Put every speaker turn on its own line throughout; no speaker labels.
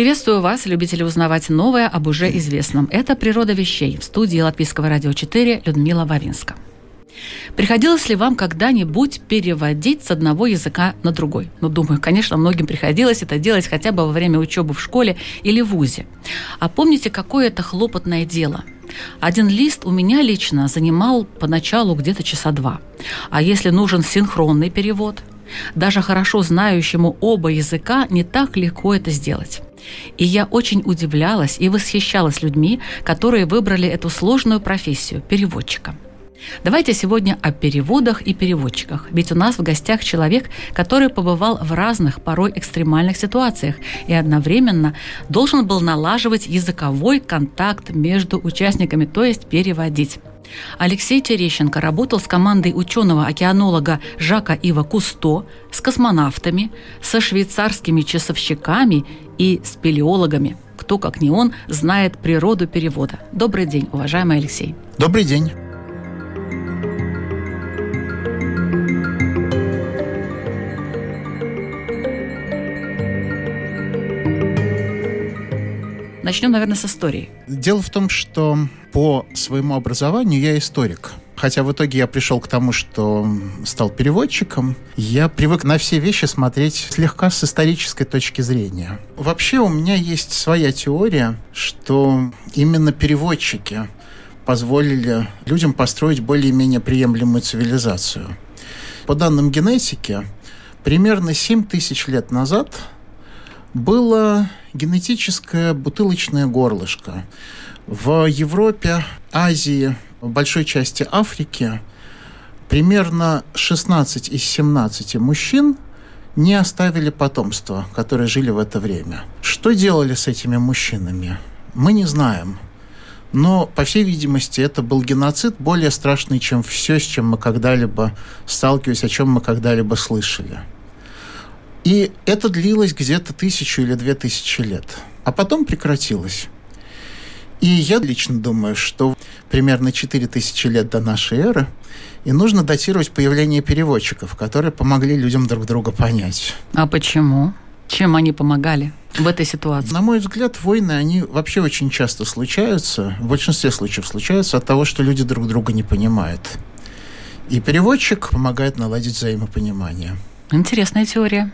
Приветствую вас, любители узнавать новое об уже известном. Это «Природа вещей» в студии Латвийского радио 4 Людмила Вавинска. Приходилось ли вам когда-нибудь переводить с одного языка на другой? Ну, думаю, конечно, многим приходилось это делать хотя бы во время учебы в школе или вузе. А помните, какое это хлопотное дело? Один лист у меня лично занимал поначалу где-то часа два. А если нужен синхронный перевод, даже хорошо знающему оба языка не так легко это сделать. И я очень удивлялась и восхищалась людьми, которые выбрали эту сложную профессию – переводчика. Давайте сегодня о переводах и переводчиках. Ведь у нас в гостях человек, который побывал в разных, порой экстремальных ситуациях и одновременно должен был налаживать языковой контакт между участниками, то есть переводить. Алексей Терещенко работал с командой ученого-океанолога Жака Ива Кусто, с космонавтами, со швейцарскими часовщиками и спелеологами. Кто, как не он, знает природу перевода. Добрый день, уважаемый Алексей.
Добрый день.
Начнем, наверное, с истории.
Дело в том, что по своему образованию я историк. Хотя в итоге я пришел к тому, что стал переводчиком, я привык на все вещи смотреть слегка с исторической точки зрения. Вообще у меня есть своя теория, что именно переводчики позволили людям построить более-менее приемлемую цивилизацию. По данным генетики, примерно 7 тысяч лет назад было генетическое бутылочное горлышко. В Европе, Азии, большой части Африки примерно 16 из 17 мужчин не оставили потомства, которые жили в это время. Что делали с этими мужчинами? Мы не знаем. Но, по всей видимости, это был геноцид более страшный, чем все, с чем мы когда-либо сталкивались, о чем мы когда-либо слышали. И это длилось где-то тысячу или две тысячи лет. А потом прекратилось. И я лично думаю, что примерно 4000 лет до нашей эры и нужно датировать появление переводчиков, которые помогли людям друг друга понять.
А почему? Чем они помогали в этой ситуации?
На мой взгляд, войны, они вообще очень часто случаются, в большинстве случаев случаются от того, что люди друг друга не понимают. И переводчик помогает наладить взаимопонимание.
Интересная теория.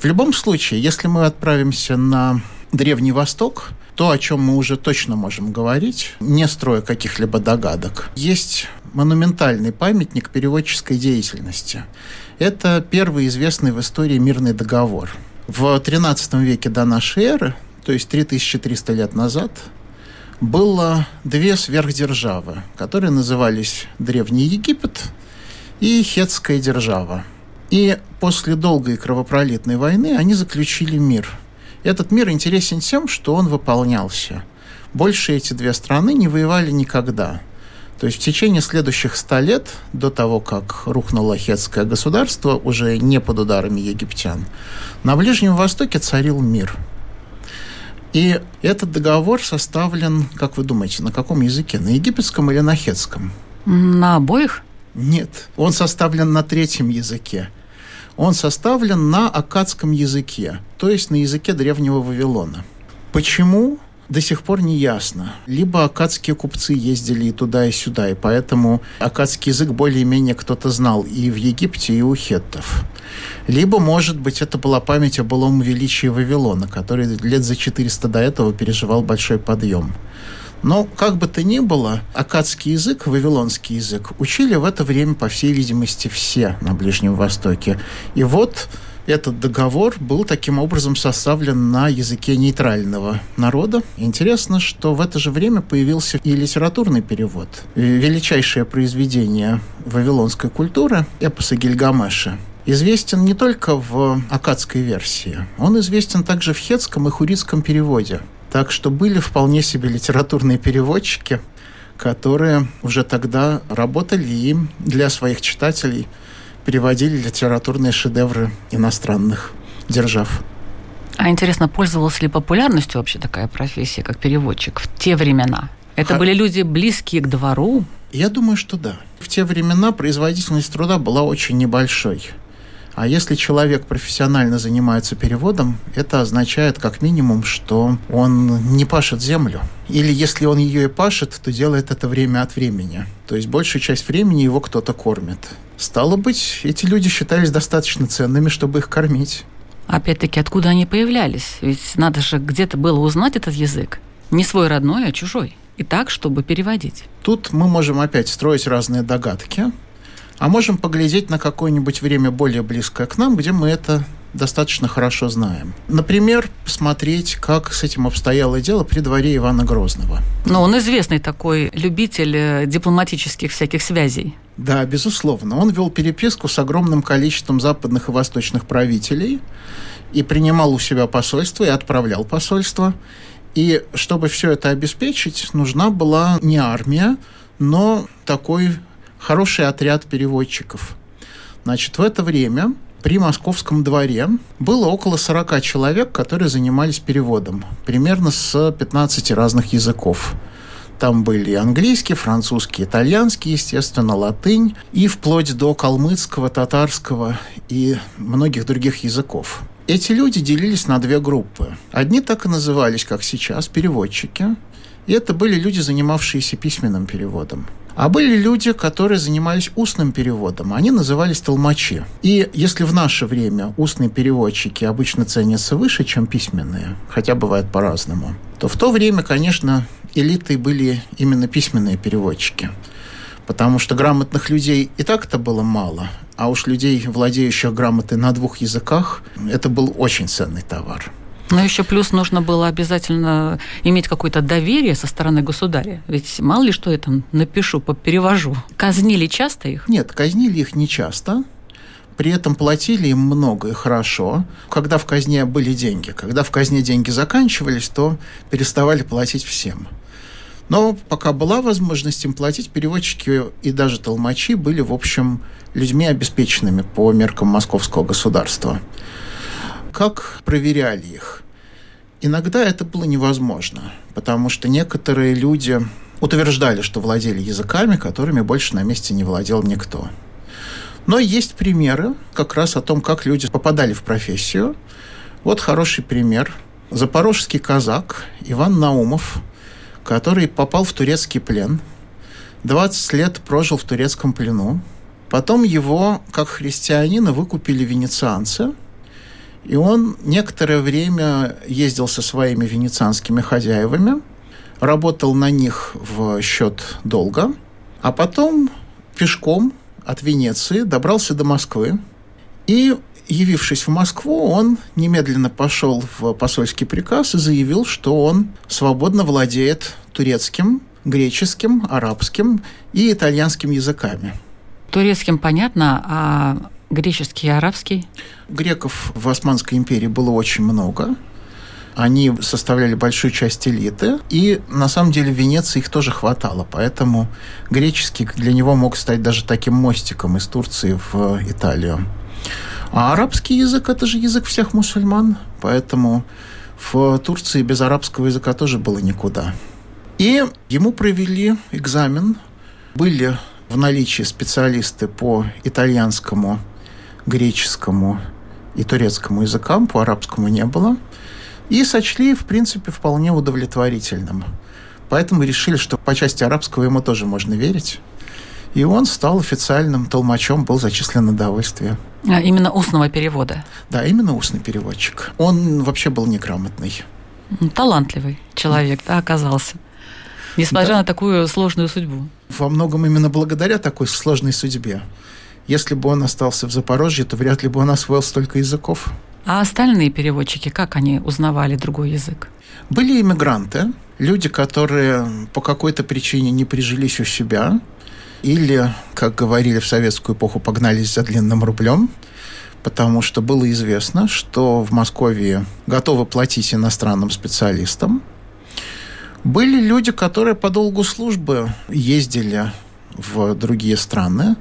В любом случае, если мы отправимся на Древний Восток, то, о чем мы уже точно можем говорить, не строя каких-либо догадок, есть монументальный памятник переводческой деятельности. Это первый известный в истории мирный договор. В XIII веке до нашей эры, то есть 3300 лет назад, было две сверхдержавы, которые назывались Древний Египет и Хетская держава. И после долгой кровопролитной войны они заключили мир. Этот мир интересен тем, что он выполнялся. Больше эти две страны не воевали никогда. То есть в течение следующих ста лет, до того, как рухнуло хетское государство, уже не под ударами египтян, на Ближнем Востоке царил мир. И этот договор составлен, как вы думаете, на каком языке? На египетском или на хетском?
На обоих?
Нет, он составлен на третьем языке – он составлен на аккадском языке, то есть на языке древнего Вавилона. Почему? До сих пор не ясно. Либо акадские купцы ездили и туда, и сюда, и поэтому акадский язык более-менее кто-то знал и в Египте, и у хеттов. Либо, может быть, это была память о былом величии Вавилона, который лет за 400 до этого переживал большой подъем. Но, как бы то ни было, акадский язык, вавилонский язык учили в это время, по всей видимости, все на Ближнем Востоке. И вот этот договор был таким образом составлен на языке нейтрального народа. Интересно, что в это же время появился и литературный перевод. Величайшее произведение вавилонской культуры, эпоса Гильгамеша, известен не только в акадской версии, он известен также в хетском и хурицком переводе. Так что были вполне себе литературные переводчики, которые уже тогда работали и для своих читателей переводили литературные шедевры иностранных держав.
А интересно, пользовалась ли популярностью вообще такая профессия, как переводчик в те времена? Это Х... были люди близкие к двору?
Я думаю, что да. В те времена производительность труда была очень небольшой. А если человек профессионально занимается переводом, это означает как минимум, что он не пашет землю. Или если он ее и пашет, то делает это время от времени. То есть большую часть времени его кто-то кормит. Стало быть, эти люди считались достаточно ценными, чтобы их кормить.
Опять-таки, откуда они появлялись? Ведь надо же где-то было узнать этот язык. Не свой родной, а чужой. И так, чтобы переводить.
Тут мы можем опять строить разные догадки а можем поглядеть на какое-нибудь время более близкое к нам, где мы это достаточно хорошо знаем. Например, посмотреть, как с этим обстояло дело при дворе Ивана Грозного.
Но он известный такой любитель э, дипломатических всяких связей.
Да, безусловно. Он вел переписку с огромным количеством западных и восточных правителей и принимал у себя посольство и отправлял посольство. И чтобы все это обеспечить, нужна была не армия, но такой хороший отряд переводчиков. Значит, в это время при московском дворе было около 40 человек, которые занимались переводом, примерно с 15 разных языков. Там были английский, французский, итальянский, естественно, латынь, и вплоть до калмыцкого, татарского и многих других языков. Эти люди делились на две группы. Одни так и назывались, как сейчас, переводчики. И это были люди, занимавшиеся письменным переводом. А были люди, которые занимались устным переводом. Они назывались толмачи. И если в наше время устные переводчики обычно ценятся выше, чем письменные, хотя бывает по-разному, то в то время, конечно, элитой были именно письменные переводчики. Потому что грамотных людей и так-то было мало, а уж людей, владеющих грамотой на двух языках, это был очень ценный товар.
Но еще плюс нужно было обязательно иметь какое-то доверие со стороны государя. Ведь мало ли что я там напишу, перевожу. Казнили часто их?
Нет, казнили их не часто. При этом платили им много и хорошо. Когда в казне были деньги. Когда в казне деньги заканчивались, то переставали платить всем. Но пока была возможность им платить, переводчики и даже толмачи были, в общем, людьми обеспеченными по меркам московского государства как проверяли их? Иногда это было невозможно, потому что некоторые люди утверждали, что владели языками, которыми больше на месте не владел никто. Но есть примеры как раз о том, как люди попадали в профессию. Вот хороший пример. Запорожский казак Иван Наумов, который попал в турецкий плен, 20 лет прожил в турецком плену. Потом его, как христианина, выкупили венецианцы – и он некоторое время ездил со своими венецианскими хозяевами, работал на них в счет долга, а потом пешком от Венеции добрался до Москвы. И, явившись в Москву, он немедленно пошел в посольский приказ и заявил, что он свободно владеет турецким, греческим, арабским и итальянским языками.
Турецким понятно, а Греческий и арабский?
Греков в Османской империи было очень много. Они составляли большую часть элиты, и на самом деле в Венеции их тоже хватало, поэтому греческий для него мог стать даже таким мостиком из Турции в Италию. А арабский язык – это же язык всех мусульман, поэтому в Турции без арабского языка тоже было никуда. И ему провели экзамен. Были в наличии специалисты по итальянскому греческому и турецкому языкам, по арабскому не было, и сочли, в принципе, вполне удовлетворительным. Поэтому решили, что по части арабского ему тоже можно верить. И он стал официальным толмачом, был зачислен на довольствие.
А именно устного перевода?
Да, именно устный переводчик. Он вообще был неграмотный.
Талантливый человек, да, оказался. Несмотря да. на такую сложную судьбу.
Во многом именно благодаря такой сложной судьбе. Если бы он остался в Запорожье, то вряд ли бы он освоил столько языков.
А остальные переводчики, как они узнавали другой язык?
Были иммигранты, люди, которые по какой-то причине не прижились у себя, или, как говорили в советскую эпоху, погнались за длинным рублем, потому что было известно, что в Москве готовы платить иностранным специалистам. Были люди, которые по долгу службы ездили в другие страны.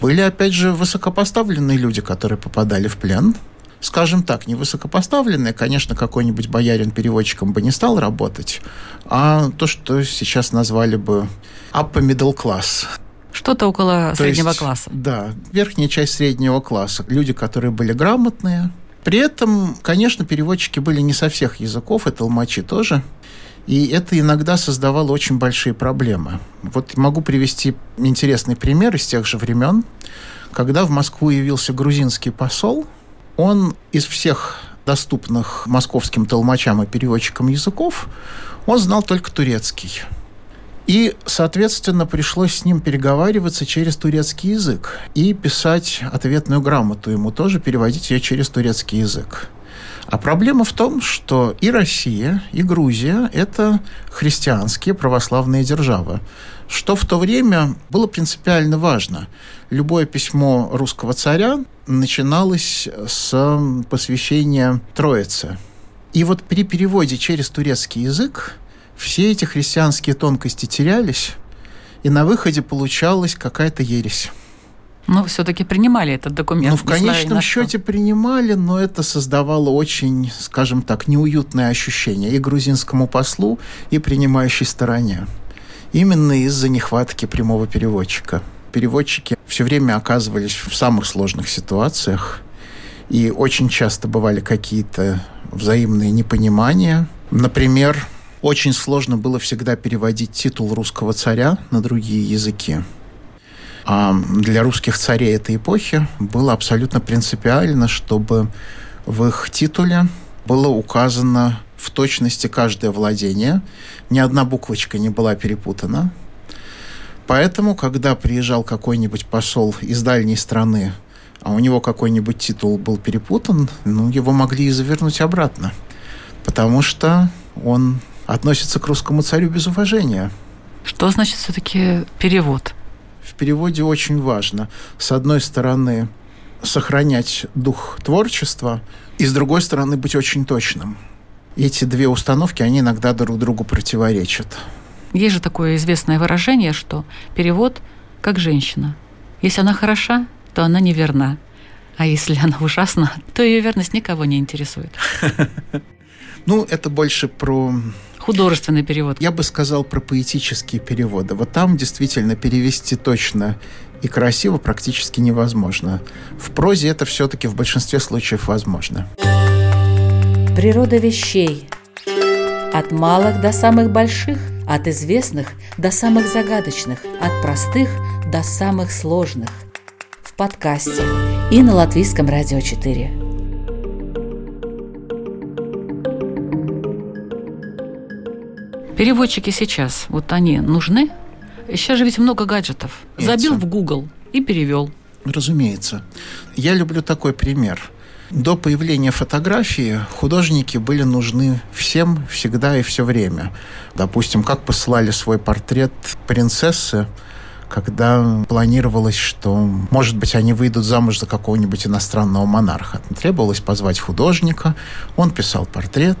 Были, опять же, высокопоставленные люди, которые попадали в плен – скажем так, невысокопоставленные, конечно, какой-нибудь боярин переводчиком бы не стал работать, а то, что сейчас назвали бы upper middle class.
Что-то около то среднего
есть,
класса.
Да, верхняя часть среднего класса. Люди, которые были грамотные. При этом, конечно, переводчики были не со всех языков, и толмачи тоже. И это иногда создавало очень большие проблемы. Вот могу привести интересный пример из тех же времен, когда в Москву явился грузинский посол – он из всех доступных московским толмачам и переводчикам языков, он знал только турецкий. И, соответственно, пришлось с ним переговариваться через турецкий язык и писать ответную грамоту ему тоже, переводить ее через турецкий язык. А проблема в том, что и Россия, и Грузия – это христианские православные державы, что в то время было принципиально важно. Любое письмо русского царя начиналось с посвящения Троицы. И вот при переводе через турецкий язык все эти христианские тонкости терялись, и на выходе получалась какая-то ересь.
Но все-таки принимали этот документ.
Ну, в конечном счете принимали, но это создавало очень, скажем так, неуютное ощущение и грузинскому послу, и принимающей стороне. Именно из-за нехватки прямого переводчика. Переводчики все время оказывались в самых сложных ситуациях, и очень часто бывали какие-то взаимные непонимания. Например, очень сложно было всегда переводить титул русского царя на другие языки. А для русских царей этой эпохи было абсолютно принципиально, чтобы в их титуле было указано в точности каждое владение, ни одна буквочка не была перепутана. Поэтому, когда приезжал какой-нибудь посол из дальней страны, а у него какой-нибудь титул был перепутан, ну, его могли и завернуть обратно, потому что он относится к русскому царю без уважения.
Что значит все-таки перевод?
В переводе очень важно. С одной стороны, сохранять дух творчества, и с другой стороны, быть очень точным. Эти две установки, они иногда друг другу противоречат.
Есть же такое известное выражение, что перевод как женщина. Если она хороша, то она неверна. А если она ужасна, то ее верность никого не интересует.
Ну, это больше про
художественный перевод.
Я бы сказал про поэтические переводы. Вот там действительно перевести точно и красиво практически невозможно. В прозе это все-таки в большинстве случаев возможно.
Природа вещей. От малых до самых больших, от известных до самых загадочных, от простых до самых сложных. В подкасте и на Латвийском радио 4.
Переводчики сейчас, вот они нужны? Сейчас же ведь много гаджетов. Забил в Google и перевел.
Разумеется. Я люблю такой пример. До появления фотографии художники были нужны всем, всегда и все время. Допустим, как посылали свой портрет принцессы, когда планировалось, что, может быть, они выйдут замуж за какого-нибудь иностранного монарха. Требовалось позвать художника, он писал портрет,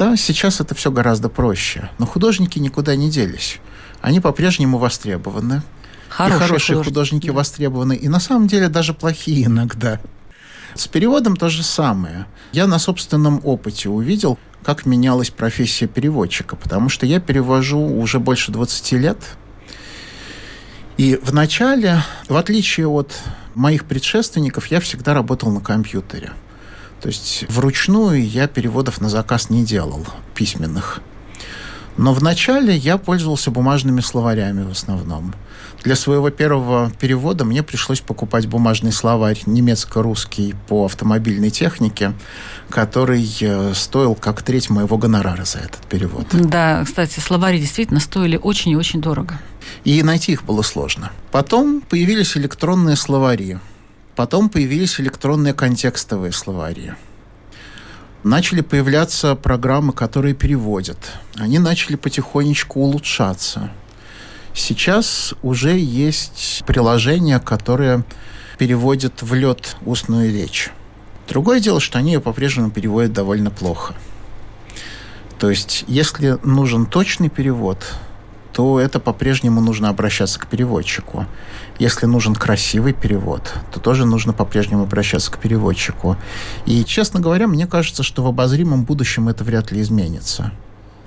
да, сейчас это все гораздо проще. Но художники никуда не делись. Они по-прежнему востребованы. Хорошие, и хорошие художники. художники востребованы. И на самом деле даже плохие иногда. С переводом то же самое. Я на собственном опыте увидел, как менялась профессия переводчика, потому что я перевожу уже больше 20 лет. И вначале, в отличие от моих предшественников, я всегда работал на компьютере. То есть вручную я переводов на заказ не делал, письменных. Но вначале я пользовался бумажными словарями в основном. Для своего первого перевода мне пришлось покупать бумажный словарь немецко-русский по автомобильной технике, который э, стоил как треть моего гонорара за этот перевод.
Да, кстати, словари действительно стоили очень и очень дорого.
И найти их было сложно. Потом появились электронные словари. Потом появились электронные контекстовые словари. Начали появляться программы, которые переводят. Они начали потихонечку улучшаться. Сейчас уже есть приложения, которые переводят в лед устную речь. Другое дело, что они ее по-прежнему переводят довольно плохо. То есть, если нужен точный перевод, то это по-прежнему нужно обращаться к переводчику. Если нужен красивый перевод, то тоже нужно по-прежнему обращаться к переводчику. И, честно говоря, мне кажется, что в обозримом будущем это вряд ли изменится.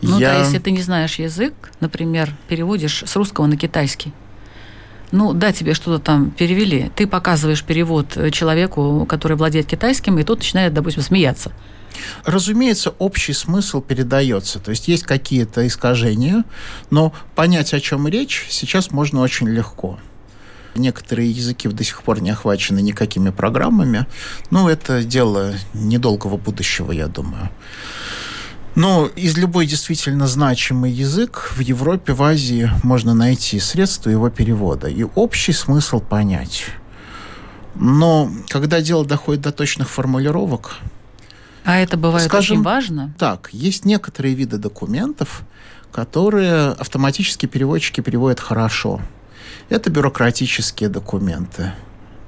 Ну Я... да, если ты не знаешь язык, например, переводишь с русского на китайский, ну, да, тебе что-то там перевели. Ты показываешь перевод человеку, который владеет китайским, и тот начинает, допустим, смеяться.
Разумеется, общий смысл передается. То есть есть какие-то искажения, но понять, о чем речь, сейчас можно очень легко. Некоторые языки до сих пор не охвачены никакими программами. Ну, это дело недолгого будущего, я думаю. Но из любой действительно значимый язык в Европе, в Азии можно найти средства его перевода и общий смысл понять. Но когда дело доходит до точных формулировок,
а это бывает скажем, очень важно?
Так, есть некоторые виды документов, которые автоматически переводчики переводят хорошо. Это бюрократические документы,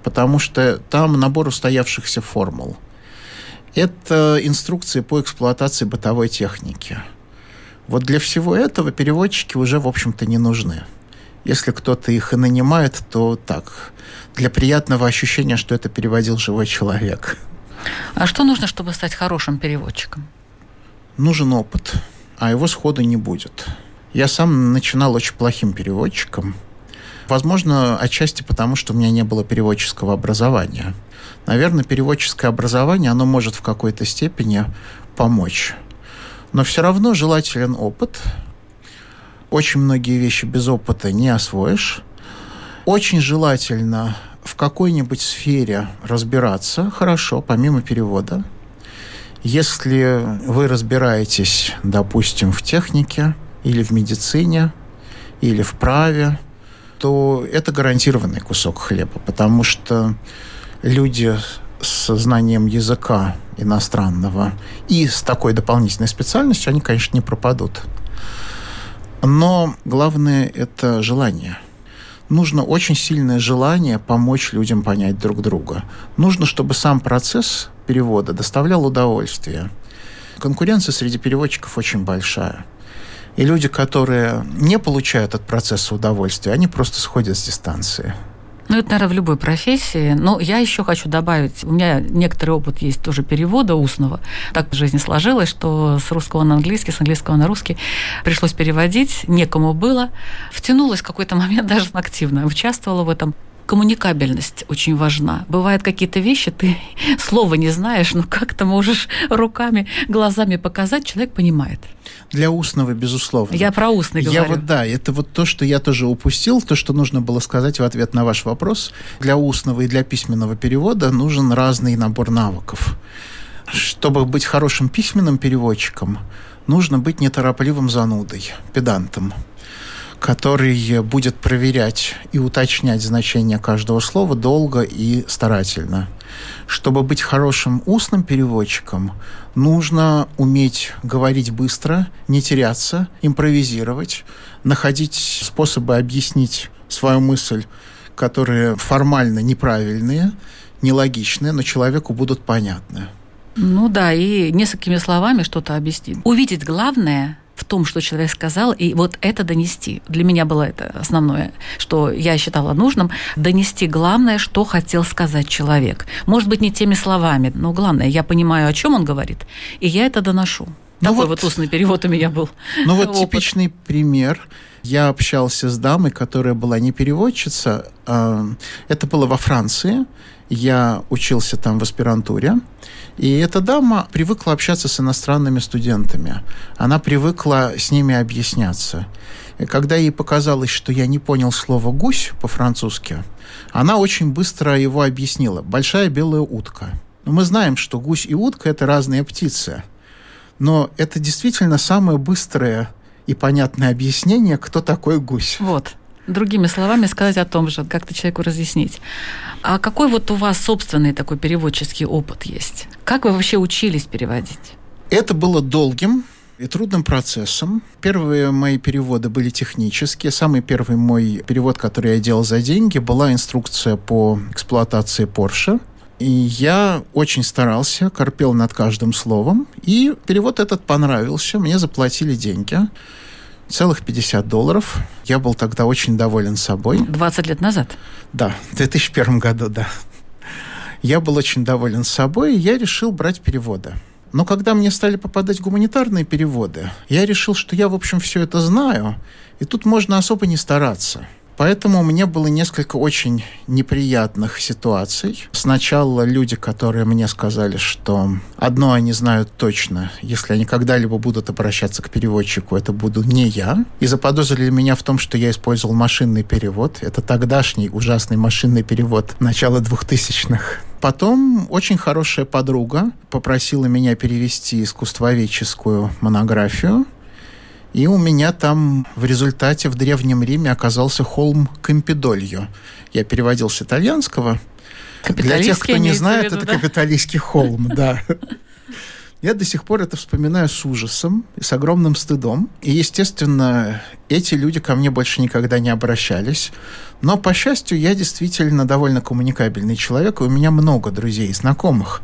потому что там набор устоявшихся формул – это инструкции по эксплуатации бытовой техники. Вот для всего этого переводчики уже, в общем-то, не нужны. Если кто-то их и нанимает, то так, для приятного ощущения, что это переводил живой человек.
А что нужно, чтобы стать хорошим переводчиком?
Нужен опыт, а его сходу не будет. Я сам начинал очень плохим переводчиком. Возможно, отчасти потому, что у меня не было переводческого образования – Наверное, переводческое образование, оно может в какой-то степени помочь. Но все равно желателен опыт. Очень многие вещи без опыта не освоишь. Очень желательно в какой-нибудь сфере разбираться хорошо, помимо перевода. Если вы разбираетесь, допустим, в технике или в медицине, или в праве, то это гарантированный кусок хлеба, потому что люди с знанием языка иностранного и с такой дополнительной специальностью, они, конечно, не пропадут. Но главное – это желание. Нужно очень сильное желание помочь людям понять друг друга. Нужно, чтобы сам процесс перевода доставлял удовольствие. Конкуренция среди переводчиков очень большая. И люди, которые не получают от процесса удовольствия, они просто сходят с дистанции.
Ну, это, наверное, в любой профессии. Но я еще хочу добавить, у меня некоторый опыт есть тоже перевода устного. Так в жизни сложилось, что с русского на английский, с английского на русский пришлось переводить, некому было. Втянулась в какой-то момент даже активно, участвовала в этом коммуникабельность очень важна. Бывают какие-то вещи, ты слова не знаешь, но как-то можешь руками, глазами показать, человек понимает.
Для устного, безусловно.
Я про устный
я
говорю.
Вот, да, это вот то, что я тоже упустил, то, что нужно было сказать в ответ на ваш вопрос. Для устного и для письменного перевода нужен разный набор навыков. Чтобы быть хорошим письменным переводчиком, нужно быть неторопливым занудой, педантом который будет проверять и уточнять значение каждого слова долго и старательно. Чтобы быть хорошим устным переводчиком, нужно уметь говорить быстро, не теряться, импровизировать, находить способы объяснить свою мысль, которые формально неправильные, нелогичные, но человеку будут понятны.
Ну да, и несколькими словами что-то объяснить. Увидеть главное в том, что человек сказал, и вот это донести. Для меня было это основное, что я считала нужным, донести главное, что хотел сказать человек. Может быть, не теми словами, но главное, я понимаю, о чем он говорит, и я это доношу. Ну Такой вот, вот устный перевод у меня был.
Ну вот опыт. типичный пример. Я общался с дамой, которая была не переводчица. А, это было во Франции. Я учился там в аспирантуре. И эта дама привыкла общаться с иностранными студентами. Она привыкла с ними объясняться. И когда ей показалось, что я не понял слово «гусь» по-французски, она очень быстро его объяснила. «Большая белая утка». Но мы знаем, что гусь и утка – это разные птицы. Но это действительно самое быстрое и понятное объяснение, кто такой гусь.
Вот другими словами сказать о том же, как-то человеку разъяснить. А какой вот у вас собственный такой переводческий опыт есть? Как вы вообще учились переводить?
Это было долгим, и трудным процессом. Первые мои переводы были технические. Самый первый мой перевод, который я делал за деньги, была инструкция по эксплуатации Porsche. И я очень старался, корпел над каждым словом. И перевод этот понравился. Мне заплатили деньги. Целых 50 долларов. Я был тогда очень доволен собой.
20 лет назад?
Да, в 2001 году, да. Я был очень доволен собой, и я решил брать переводы. Но когда мне стали попадать гуманитарные переводы, я решил, что я, в общем, все это знаю, и тут можно особо не стараться. Поэтому меня было несколько очень неприятных ситуаций. Сначала люди, которые мне сказали, что одно они знают точно, если они когда-либо будут обращаться к переводчику, это буду не я. И заподозрили меня в том, что я использовал машинный перевод. Это тогдашний ужасный машинный перевод начала двухтысячных. Потом очень хорошая подруга попросила меня перевести искусствоведческую монографию. И у меня там в результате в Древнем Риме оказался холм Кампидольо. Я переводил с итальянского. Для тех, кто не знает, виду, это да? капиталистский холм, да. Я до сих пор это вспоминаю с ужасом и с огромным стыдом. И, естественно, эти люди ко мне больше никогда не обращались. Но, по счастью, я действительно довольно коммуникабельный человек, и у меня много друзей и знакомых.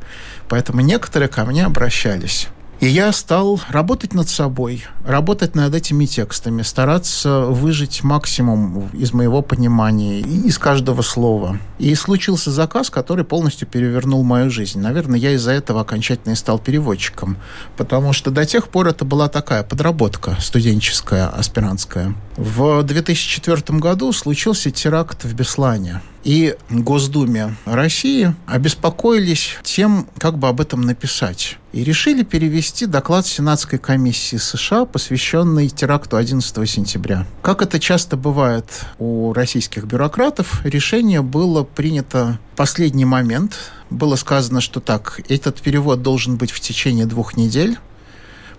Поэтому некоторые ко мне обращались. И я стал работать над собой, работать над этими текстами, стараться выжить максимум из моего понимания, из каждого слова. И случился заказ, который полностью перевернул мою жизнь. Наверное, я из-за этого окончательно и стал переводчиком, потому что до тех пор это была такая подработка студенческая, аспирантская. В 2004 году случился теракт в Беслане и Госдуме России обеспокоились тем, как бы об этом написать. И решили перевести доклад Сенатской комиссии США, посвященный теракту 11 сентября. Как это часто бывает у российских бюрократов, решение было принято в последний момент. Было сказано, что так, этот перевод должен быть в течение двух недель,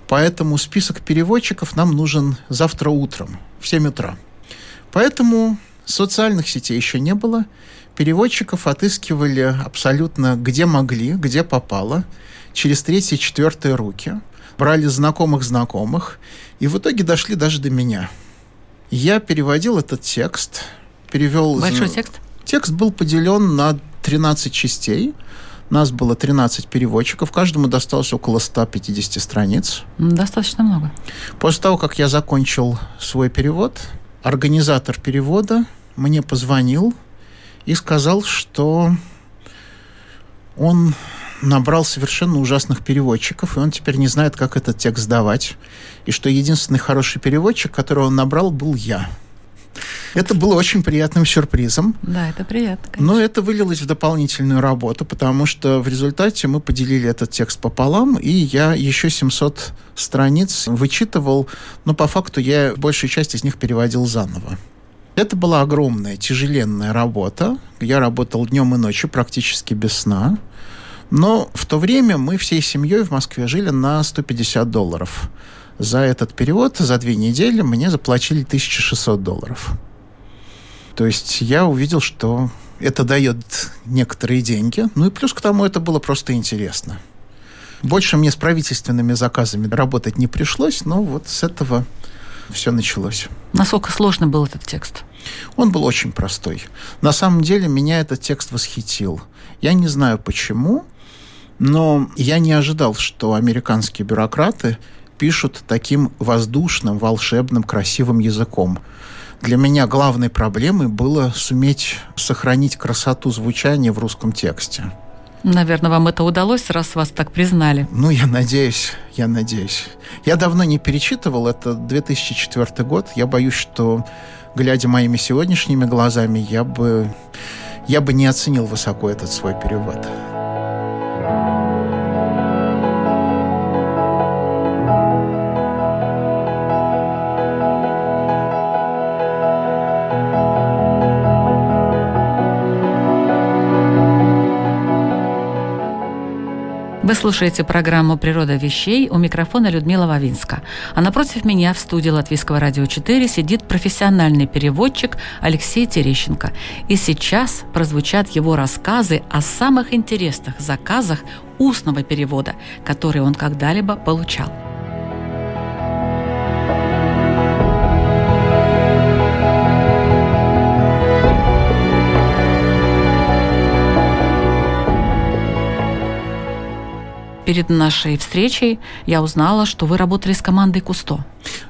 поэтому список переводчиков нам нужен завтра утром в 7 утра. Поэтому Социальных сетей еще не было. Переводчиков отыскивали абсолютно где могли, где попало, через третьи, четвертые руки. Брали знакомых знакомых. И в итоге дошли даже до меня. Я переводил этот текст, перевел...
Большой текст?
Текст был поделен на 13 частей. Нас было 13 переводчиков, каждому досталось около 150 страниц.
Достаточно много.
После того, как я закончил свой перевод, организатор перевода мне позвонил и сказал, что он набрал совершенно ужасных переводчиков, и он теперь не знает, как этот текст сдавать. И что единственный хороший переводчик, которого он набрал, был я. Это было очень приятным сюрпризом.
Да, это приятно. Конечно.
Но это вылилось в дополнительную работу, потому что в результате мы поделили этот текст пополам, и я еще 700 страниц вычитывал, но по факту я большую часть из них переводил заново. Это была огромная, тяжеленная работа. Я работал днем и ночью, практически без сна. Но в то время мы всей семьей в Москве жили на 150 долларов. За этот перевод, за две недели мне заплатили 1600 долларов. То есть я увидел, что это дает некоторые деньги. Ну и плюс к тому это было просто интересно. Больше мне с правительственными заказами работать не пришлось, но вот с этого все началось.
Насколько сложно был этот текст?
Он был очень простой. На самом деле меня этот текст восхитил. Я не знаю почему, но я не ожидал, что американские бюрократы пишут таким воздушным, волшебным, красивым языком. Для меня главной проблемой было суметь сохранить красоту звучания в русском тексте.
Наверное, вам это удалось, раз вас так признали.
Ну, я надеюсь, я надеюсь. Я давно не перечитывал, это 2004 год. Я боюсь, что, глядя моими сегодняшними глазами, я бы, я бы не оценил высоко этот свой перевод.
Вы слушаете программу «Природа вещей» у микрофона Людмила Вавинска. А напротив меня в студии Латвийского радио 4 сидит профессиональный переводчик Алексей Терещенко. И сейчас прозвучат его рассказы о самых интересных заказах устного перевода, которые он когда-либо получал. Перед нашей встречей я узнала, что вы работали с командой Кусто.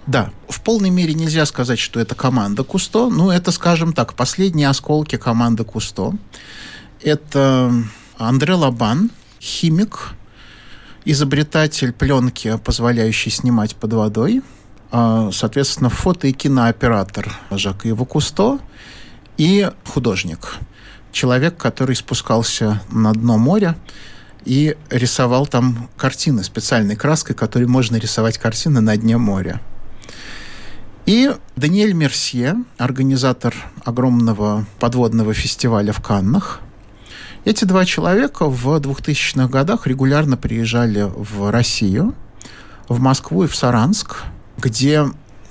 Да, в полной мере нельзя сказать, что это команда Кусто. Ну, это, скажем так, последние осколки команды Кусто. Это Андре Лабан, химик, изобретатель пленки, позволяющей снимать под водой, а, соответственно, фото- и кинооператор Жак Иво Кусто и художник. Человек, который спускался на дно моря и рисовал там картины специальной краской, которой можно рисовать картины на дне моря. И Даниэль Мерсье, организатор огромного подводного фестиваля в Каннах. Эти два человека в 2000-х годах регулярно приезжали в Россию, в Москву и в Саранск, где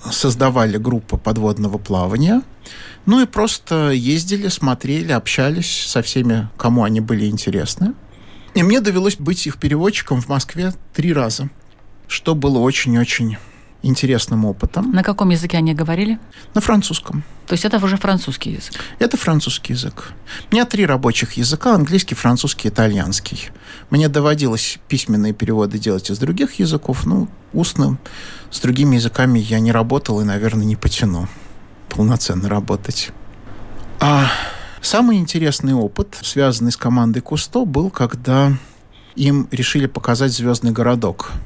создавали группы подводного плавания, ну и просто ездили, смотрели, общались со всеми, кому они были интересны. И мне довелось быть их переводчиком в Москве три раза, что было очень-очень интересным опытом.
На каком языке они говорили?
На французском.
То есть это уже французский язык?
Это французский язык. У меня три рабочих языка, английский, французский, итальянский. Мне доводилось письменные переводы делать из других языков, ну, устным. С другими языками я не работал и, наверное, не потяну полноценно работать. А самый интересный опыт, связанный с командой Кусто, был, когда им решили показать звездный городок –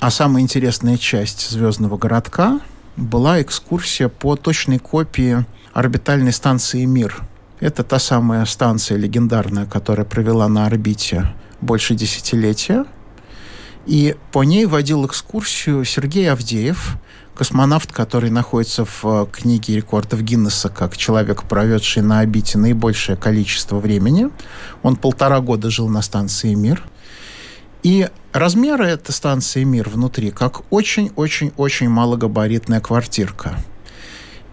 а самая интересная часть «Звездного городка» была экскурсия по точной копии орбитальной станции «Мир». Это та самая станция легендарная, которая провела на орбите больше десятилетия. И по ней водил экскурсию Сергей Авдеев, космонавт, который находится в э, книге рекордов Гиннесса как человек, проведший на орбите наибольшее количество времени. Он полтора года жил на станции «Мир». И размеры этой станции «Мир» внутри как очень-очень-очень малогабаритная квартирка.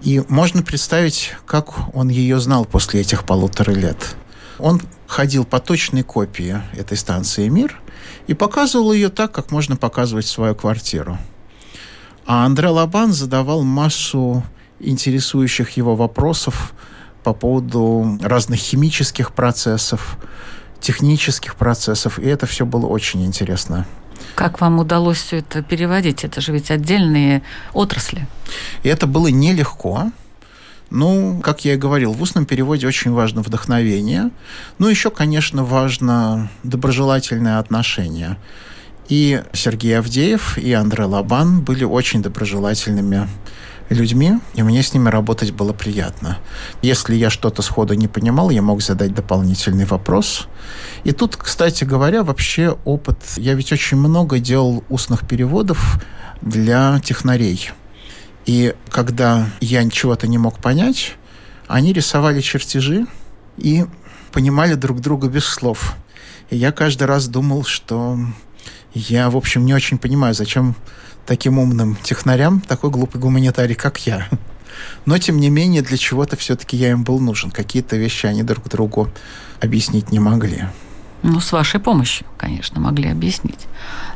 И можно представить, как он ее знал после этих полутора лет. Он ходил по точной копии этой станции «Мир» и показывал ее так, как можно показывать свою квартиру. А Андре Лабан задавал массу интересующих его вопросов по поводу разных химических процессов, технических процессов, и это все было очень интересно.
Как вам удалось все это переводить? Это же ведь отдельные отрасли.
И это было нелегко. Ну, как я и говорил, в устном переводе очень важно вдохновение. Ну, еще, конечно, важно доброжелательное отношение. И Сергей Авдеев, и Андре Лабан были очень доброжелательными людьми, и мне с ними работать было приятно. Если я что-то сходу не понимал, я мог задать дополнительный вопрос. И тут, кстати говоря, вообще опыт... Я ведь очень много делал устных переводов для технарей. И когда я чего-то не мог понять, они рисовали чертежи и понимали друг друга без слов. И я каждый раз думал, что я, в общем, не очень понимаю, зачем таким умным технарям такой глупый гуманитарий, как я. Но, тем не менее, для чего-то все-таки я им был нужен. Какие-то вещи они друг другу объяснить не могли.
Ну, с вашей помощью, конечно, могли объяснить.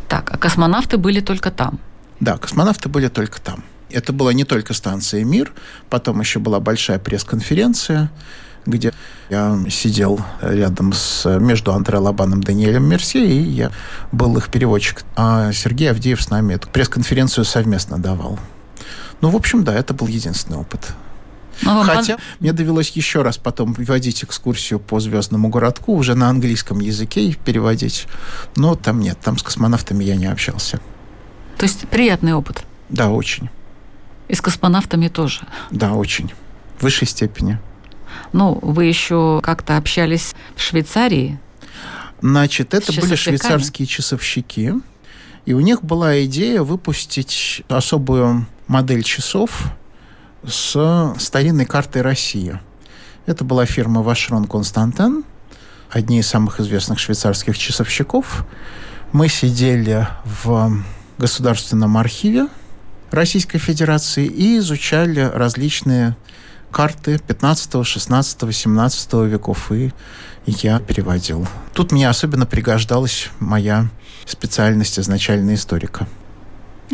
Так, а космонавты были только там?
Да, космонавты были только там. Это была не только станция «Мир», потом еще была большая пресс-конференция, где я сидел рядом с, между Андре Лобаном и Даниэлем Мерсье, и я был их переводчик. А Сергей Авдеев с нами эту пресс-конференцию совместно давал. Ну, в общем, да, это был единственный опыт. Но Хотя он... мне довелось еще раз потом вводить экскурсию по звездному городку уже на английском языке и переводить. Но там нет, там с космонавтами я не общался.
То есть приятный опыт?
Да, очень.
И с космонавтами тоже?
Да, очень. В высшей степени.
Ну, вы еще как-то общались в Швейцарии?
Значит, это были швейцарские часовщики. И у них была идея выпустить особую модель часов с старинной картой России. Это была фирма Вашрон Константен, одни из самых известных швейцарских часовщиков. Мы сидели в Государственном архиве Российской Федерации и изучали различные карты 15, 16, 17 веков, и я переводил. Тут мне особенно пригождалась моя специальность изначально историка.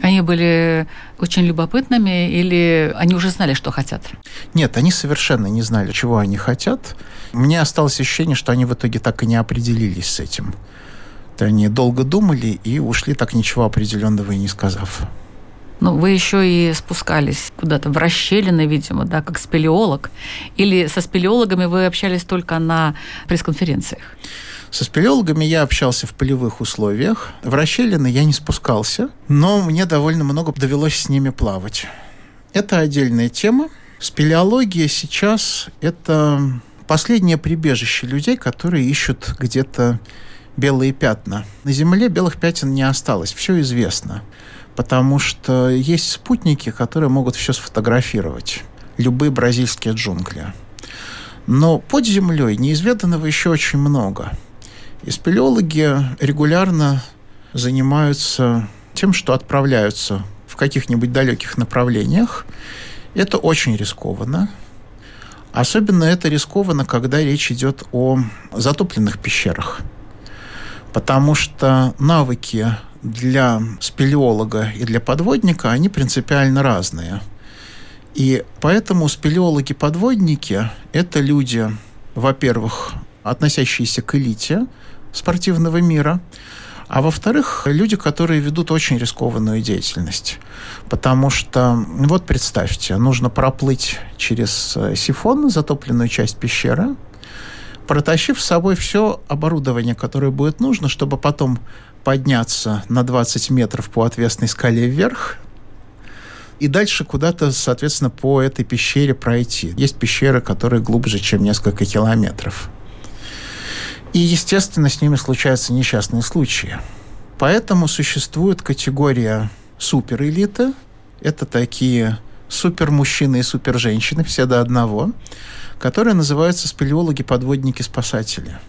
Они были очень любопытными или они уже знали, что хотят?
Нет, они совершенно не знали, чего они хотят. Мне осталось ощущение, что они в итоге так и не определились с этим. Они долго думали и ушли так ничего определенного и не сказав.
Ну, вы еще и спускались куда-то в расщелины, видимо, да, как спелеолог. Или со спелеологами вы общались только на пресс-конференциях?
Со спелеологами я общался в полевых условиях. В расщелины я не спускался, но мне довольно много довелось с ними плавать. Это отдельная тема. Спелеология сейчас – это последнее прибежище людей, которые ищут где-то белые пятна. На Земле белых пятен не осталось, все известно потому что есть спутники, которые могут все сфотографировать. Любые бразильские джунгли. Но под землей неизведанного еще очень много. И спелеологи регулярно занимаются тем, что отправляются в каких-нибудь далеких направлениях. Это очень рискованно. Особенно это рискованно, когда речь идет о затопленных пещерах. Потому что навыки для спелеолога и для подводника, они принципиально разные. И поэтому спелеологи-подводники – это люди, во-первых, относящиеся к элите спортивного мира, а во-вторых, люди, которые ведут очень рискованную деятельность. Потому что, вот представьте, нужно проплыть через э, сифон, затопленную часть пещеры, протащив с собой все оборудование, которое будет нужно, чтобы потом подняться на 20 метров по отвесной скале вверх, и дальше куда-то, соответственно, по этой пещере пройти. Есть пещеры, которые глубже, чем несколько километров. И, естественно, с ними случаются несчастные случаи. Поэтому существует категория суперэлиты. Это такие супермужчины и суперженщины, все до одного, которые называются спелеологи-подводники-спасатели –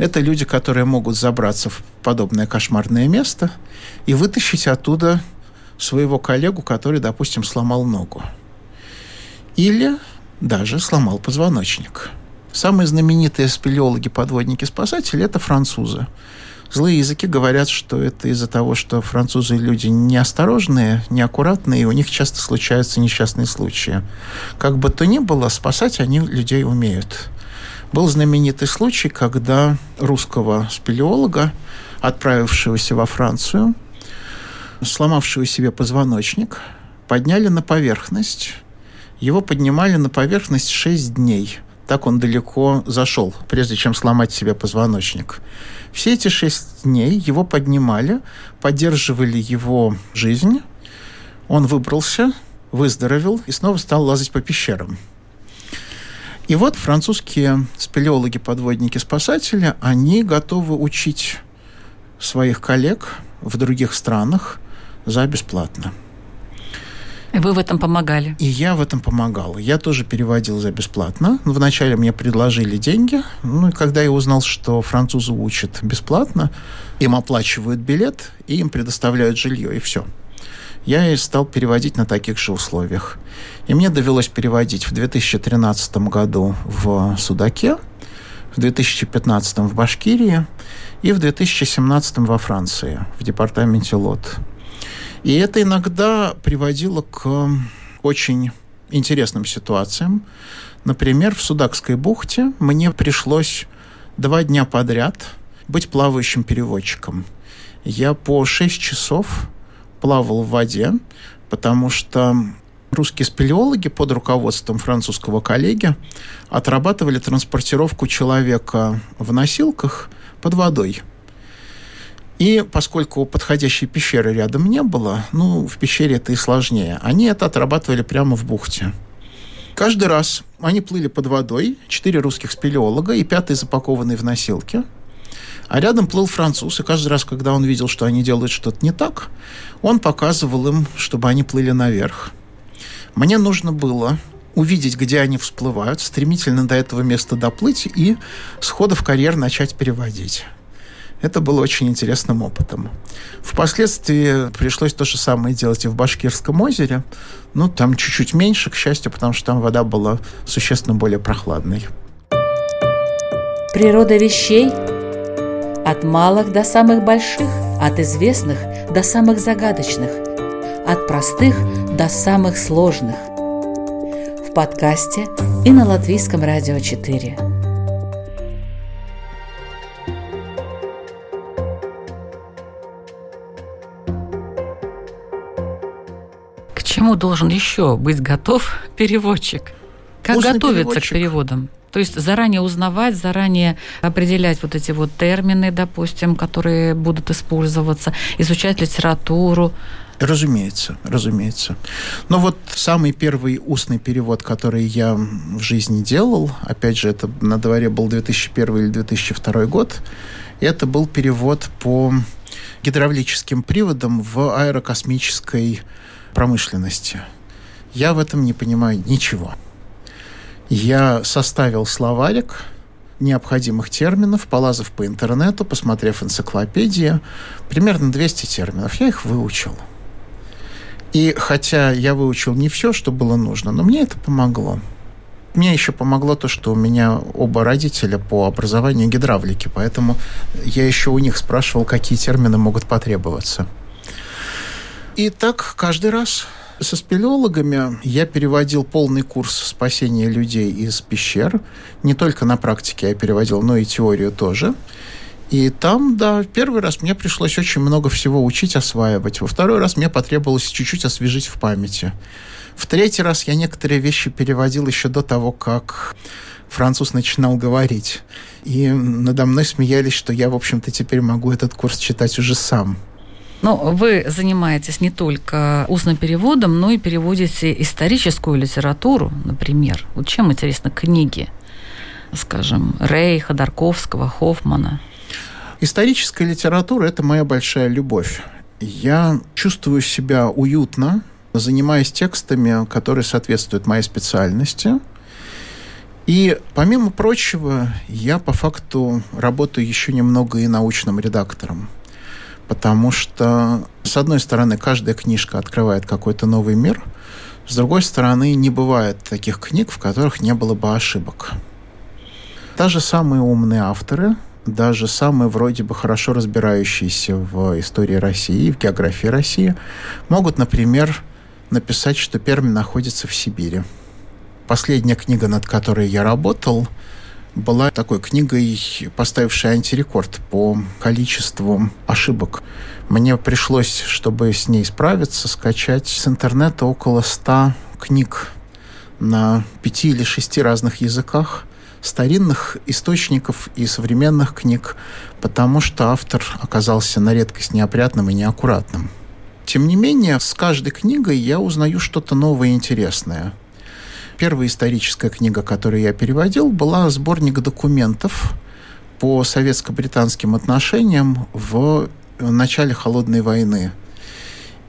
это люди, которые могут забраться в подобное кошмарное место и вытащить оттуда своего коллегу, который, допустим, сломал ногу. Или даже сломал позвоночник. Самые знаменитые спелеологи, подводники, спасатели – это французы. Злые языки говорят, что это из-за того, что французы люди неосторожные, неаккуратные, и у них часто случаются несчастные случаи. Как бы то ни было, спасать они людей умеют. Был знаменитый случай, когда русского спелеолога, отправившегося во Францию, сломавшего себе позвоночник, подняли на поверхность. Его поднимали на поверхность 6 дней. Так он далеко зашел, прежде чем сломать себе позвоночник. Все эти шесть дней его поднимали, поддерживали его жизнь. Он выбрался, выздоровел и снова стал лазать по пещерам. И вот французские спелеологи, подводники, спасатели, они готовы учить своих коллег в других странах за бесплатно.
И вы в этом помогали?
И я в этом помогал. Я тоже переводил за бесплатно. Вначале мне предложили деньги. Ну, и когда я узнал, что французы учат бесплатно, им оплачивают билет, и им предоставляют жилье, и все – я и стал переводить на таких же условиях. И мне довелось переводить в 2013 году в Судаке, в 2015 в Башкирии и в 2017 во Франции, в департаменте Лот. И это иногда приводило к очень интересным ситуациям. Например, в Судакской бухте мне пришлось два дня подряд быть плавающим переводчиком. Я по 6 часов плавал в воде, потому что русские спелеологи под руководством французского коллеги отрабатывали транспортировку человека в носилках под водой. И поскольку подходящей пещеры рядом не было, ну, в пещере это и сложнее, они это отрабатывали прямо в бухте. Каждый раз они плыли под водой, четыре русских спелеолога и пятый запакованный в носилки – а рядом плыл француз, и каждый раз, когда он видел, что они делают что-то не так, он показывал им, чтобы они плыли наверх. Мне нужно было увидеть, где они всплывают, стремительно до этого места доплыть и схода в карьер начать переводить. Это было очень интересным опытом. Впоследствии пришлось то же самое делать и в Башкирском озере. Ну, там чуть-чуть меньше, к счастью, потому что там вода была существенно более прохладной.
Природа вещей – от малых до самых больших, от известных до самых загадочных, от простых до самых сложных. В подкасте и на Латвийском радио 4.
К чему должен еще быть готов переводчик? Как
Устный
готовиться
переводчик.
к переводам? То есть заранее узнавать, заранее определять вот эти вот термины, допустим, которые будут использоваться, изучать литературу.
Разумеется, разумеется. Но вот самый первый устный перевод, который я в жизни делал, опять же, это на дворе был 2001 или 2002 год, это был перевод по гидравлическим приводам в аэрокосмической промышленности. Я в этом не понимаю ничего. Я составил словарик необходимых терминов, полазав по интернету, посмотрев энциклопедии, примерно 200 терминов. Я их выучил. И хотя я выучил не все, что было нужно, но мне это помогло. Мне еще помогло то, что у меня оба родителя по образованию гидравлики, поэтому я еще у них спрашивал, какие термины могут потребоваться. И так каждый раз со спелеологами я переводил полный курс спасения людей из пещер. Не только на практике я переводил, но и теорию тоже. И там, да, первый раз мне пришлось очень много всего учить, осваивать. Во второй раз мне потребовалось чуть-чуть освежить в памяти. В третий раз я некоторые вещи переводил еще до того, как француз начинал говорить. И надо мной смеялись, что я, в общем-то, теперь могу этот курс читать уже сам.
Но вы занимаетесь не только устным переводом, но и переводите историческую литературу, например. Вот чем интересны книги, скажем, Рей, Ходорковского, Хоффмана?
Историческая литература – это моя большая любовь. Я чувствую себя уютно, занимаясь текстами, которые соответствуют моей специальности. И, помимо прочего, я по факту работаю еще немного и научным редактором. Потому что, с одной стороны, каждая книжка открывает какой-то новый мир, с другой стороны, не бывает таких книг, в которых не было бы ошибок. Даже самые умные авторы, даже самые вроде бы хорошо разбирающиеся в истории России, в географии России, могут, например, написать, что Пермь находится в Сибири. Последняя книга, над которой я работал, была такой книгой, поставившей антирекорд по количеству ошибок. Мне пришлось, чтобы с ней справиться, скачать с интернета около ста книг на пяти или шести разных языках, старинных источников и современных книг, потому что автор оказался на редкость неопрятным и неаккуратным. Тем не менее, с каждой книгой я узнаю что-то новое и интересное – первая историческая книга, которую я переводил, была сборник документов по советско-британским отношениям в начале Холодной войны.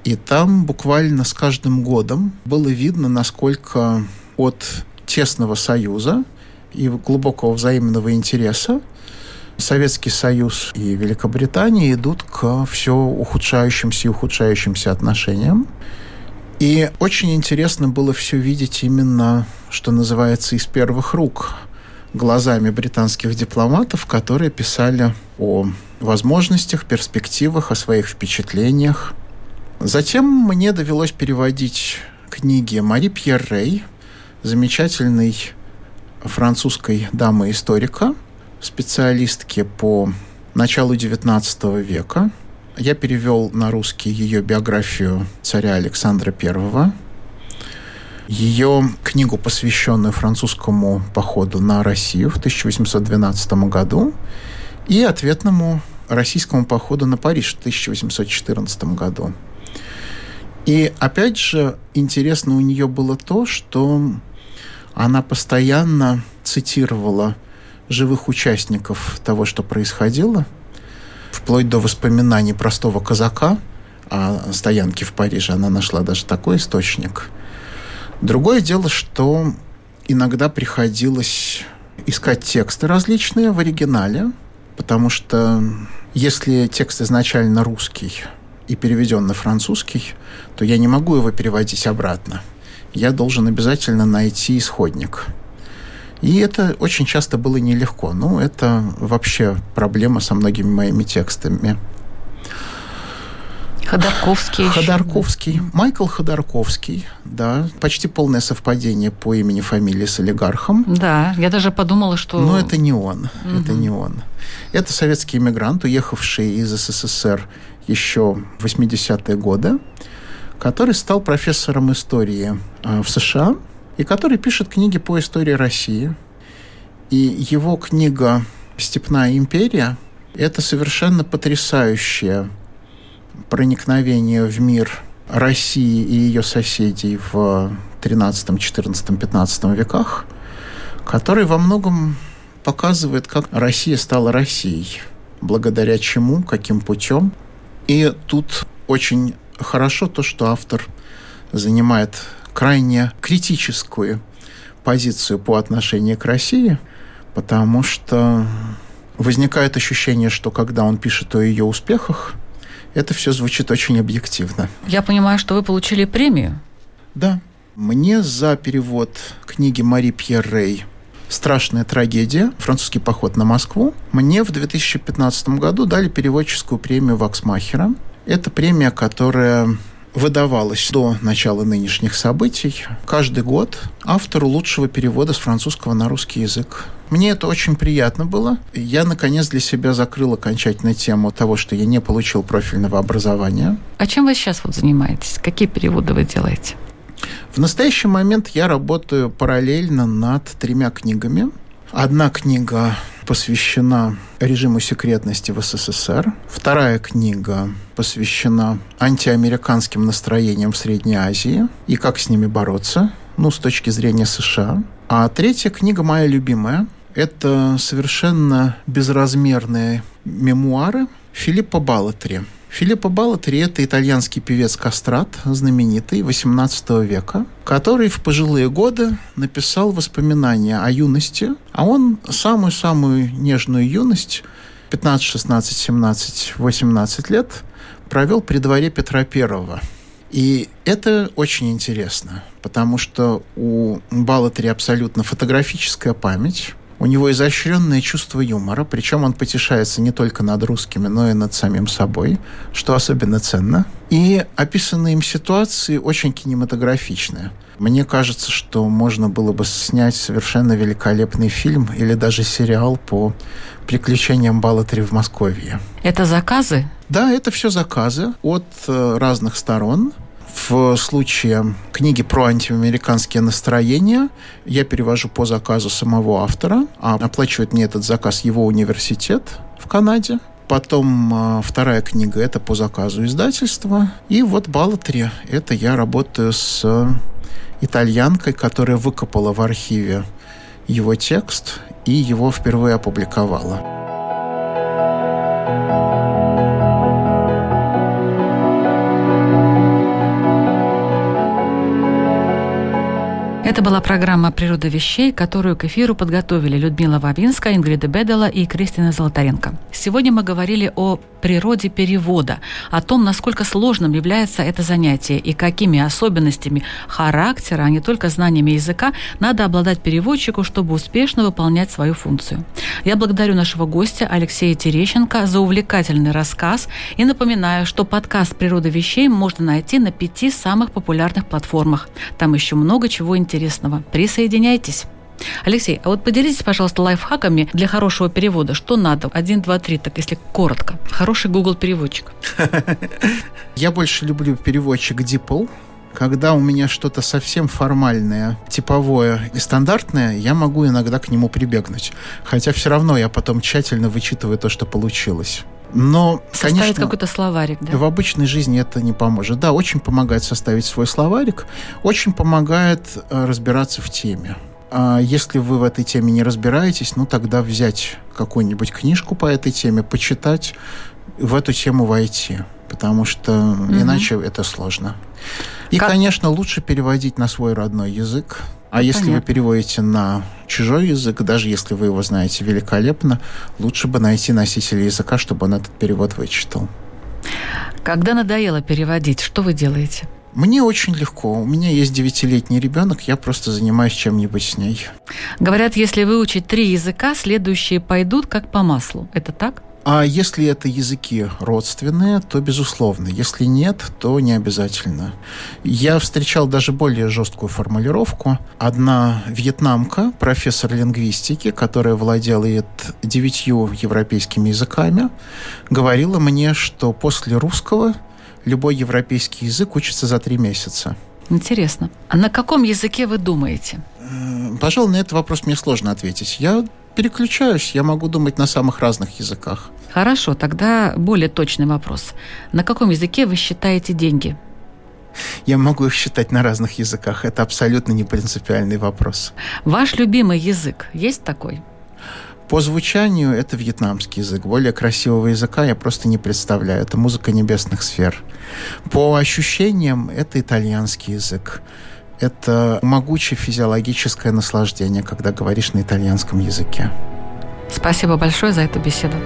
И там буквально с каждым годом было видно, насколько от тесного союза и глубокого взаимного интереса Советский Союз и Великобритания идут к все ухудшающимся и ухудшающимся отношениям. И очень интересно было все видеть именно, что называется, из первых рук, глазами британских дипломатов, которые писали о возможностях, перспективах, о своих впечатлениях. Затем мне довелось переводить книги Мари Пьер Рей, замечательной французской дамы-историка, специалистки по началу XIX века – я перевел на русский ее биографию царя Александра I, ее книгу, посвященную французскому походу на Россию в 1812 году, и ответному российскому походу на Париж в 1814 году. И опять же, интересно у нее было то, что она постоянно цитировала живых участников того, что происходило – вплоть до воспоминаний простого казака о стоянке в Париже. Она нашла даже такой источник. Другое дело, что иногда приходилось искать тексты различные в оригинале, потому что если текст изначально русский и переведен на французский, то я не могу его переводить обратно. Я должен обязательно найти исходник – и это очень часто было нелегко. Ну, это вообще проблема со многими моими текстами.
Ходорковский.
Ходорковский. Еще. Майкл Ходорковский, да. Почти полное совпадение по имени, фамилии с олигархом.
Да, я даже подумала, что...
Но это не он. Угу. Это не он. Это советский иммигрант, уехавший из СССР еще в 80-е годы, который стал профессором истории э, в США и который пишет книги по истории России. И его книга «Степная империя» – это совершенно потрясающее проникновение в мир России и ее соседей в 13, 14, 15 веках, который во многом показывает, как Россия стала Россией, благодаря чему, каким путем. И тут очень хорошо то, что автор занимает крайне критическую позицию по отношению к России, потому что возникает ощущение, что когда он пишет о ее успехах, это все звучит очень объективно.
Я понимаю, что вы получили премию.
Да. Мне за перевод книги Мари Пьер Рей «Страшная трагедия. Французский поход на Москву» мне в 2015 году дали переводческую премию Ваксмахера. Это премия, которая выдавалась до начала нынешних событий каждый год автору лучшего перевода с французского на русский язык. Мне это очень приятно было. Я, наконец, для себя закрыл окончательно тему того, что я не получил профильного образования.
А чем вы сейчас вот занимаетесь? Какие переводы вы делаете?
В настоящий момент я работаю параллельно над тремя книгами. Одна книга посвящена режиму секретности в СССР. Вторая книга посвящена антиамериканским настроениям в Средней Азии и как с ними бороться, ну, с точки зрения США. А третья книга моя любимая. Это совершенно безразмерные мемуары Филиппа Балатри – Филиппо Балатри – это итальянский певец-кастрат, знаменитый, 18 века, который в пожилые годы написал воспоминания о юности, а он самую-самую нежную юность, 15, 16, 17, 18 лет, провел при дворе Петра Первого. И это очень интересно, потому что у Балатри абсолютно фотографическая память, у него изощренное чувство юмора, причем он потешается не только над русскими, но и над самим собой, что особенно ценно. И описанные им ситуации очень кинематографичные. Мне кажется, что можно было бы снять совершенно великолепный фильм или даже сериал по приключениям Балатри в Москве.
Это заказы?
Да, это все заказы от э, разных сторон. В случае книги про антиамериканские настроения я перевожу по заказу самого автора, а оплачивает мне этот заказ его университет в Канаде. Потом а, вторая книга – это по заказу издательства. И вот «Баллатри» – это я работаю с итальянкой, которая выкопала в архиве его текст и его впервые опубликовала.
Это была программа «Природа вещей», которую к эфиру подготовили Людмила Вавинска, Ингрида Бедела и Кристина Золотаренко. Сегодня мы говорили о природе перевода, о том, насколько сложным является это занятие и какими особенностями характера, а не только знаниями языка, надо обладать переводчику, чтобы успешно выполнять свою функцию. Я благодарю нашего гостя Алексея Терещенко за увлекательный рассказ и напоминаю, что подкаст «Природа вещей» можно найти на пяти самых популярных платформах. Там еще много чего интересного. Присоединяйтесь! Алексей, а вот поделитесь, пожалуйста, лайфхаками для хорошего перевода. Что надо? Один, два, три, так если коротко. Хороший Google переводчик.
Я больше люблю переводчик DeepL. Когда у меня что-то совсем формальное, типовое и стандартное, я могу иногда к нему прибегнуть. Хотя все равно я потом тщательно вычитываю то, что получилось. Но,
Составить
конечно,
какой-то словарик, да?
В обычной жизни это не поможет. Да, очень помогает составить свой словарик, очень помогает э, разбираться в теме. А если вы в этой теме не разбираетесь, ну тогда взять какую-нибудь книжку по этой теме, почитать, в эту тему войти, потому что угу. иначе это сложно. И, как... конечно, лучше переводить на свой родной язык. А ну, если вы переводите на чужой язык, даже если вы его знаете великолепно, лучше бы найти носителя языка, чтобы он этот перевод вычитал.
Когда надоело переводить, что вы делаете?
Мне очень легко. У меня есть девятилетний ребенок, я просто занимаюсь чем-нибудь с ней.
Говорят, если выучить три языка, следующие пойдут как по маслу. Это так?
А если это языки родственные, то безусловно. Если нет, то не обязательно. Я встречал даже более жесткую формулировку. Одна вьетнамка, профессор лингвистики, которая владела девятью европейскими языками, говорила мне, что после русского любой европейский язык учится за три месяца.
Интересно. А на каком языке вы думаете?
Пожалуй, на этот вопрос мне сложно ответить. Я переключаюсь, я могу думать на самых разных языках.
Хорошо, тогда более точный вопрос. На каком языке вы считаете деньги?
Я могу их считать на разных языках. Это абсолютно не принципиальный вопрос.
Ваш любимый язык есть такой?
По звучанию это вьетнамский язык. Более красивого языка я просто не представляю. Это музыка небесных сфер. По ощущениям это итальянский язык. Это могучее физиологическое наслаждение, когда говоришь на итальянском языке.
Спасибо большое за эту беседу.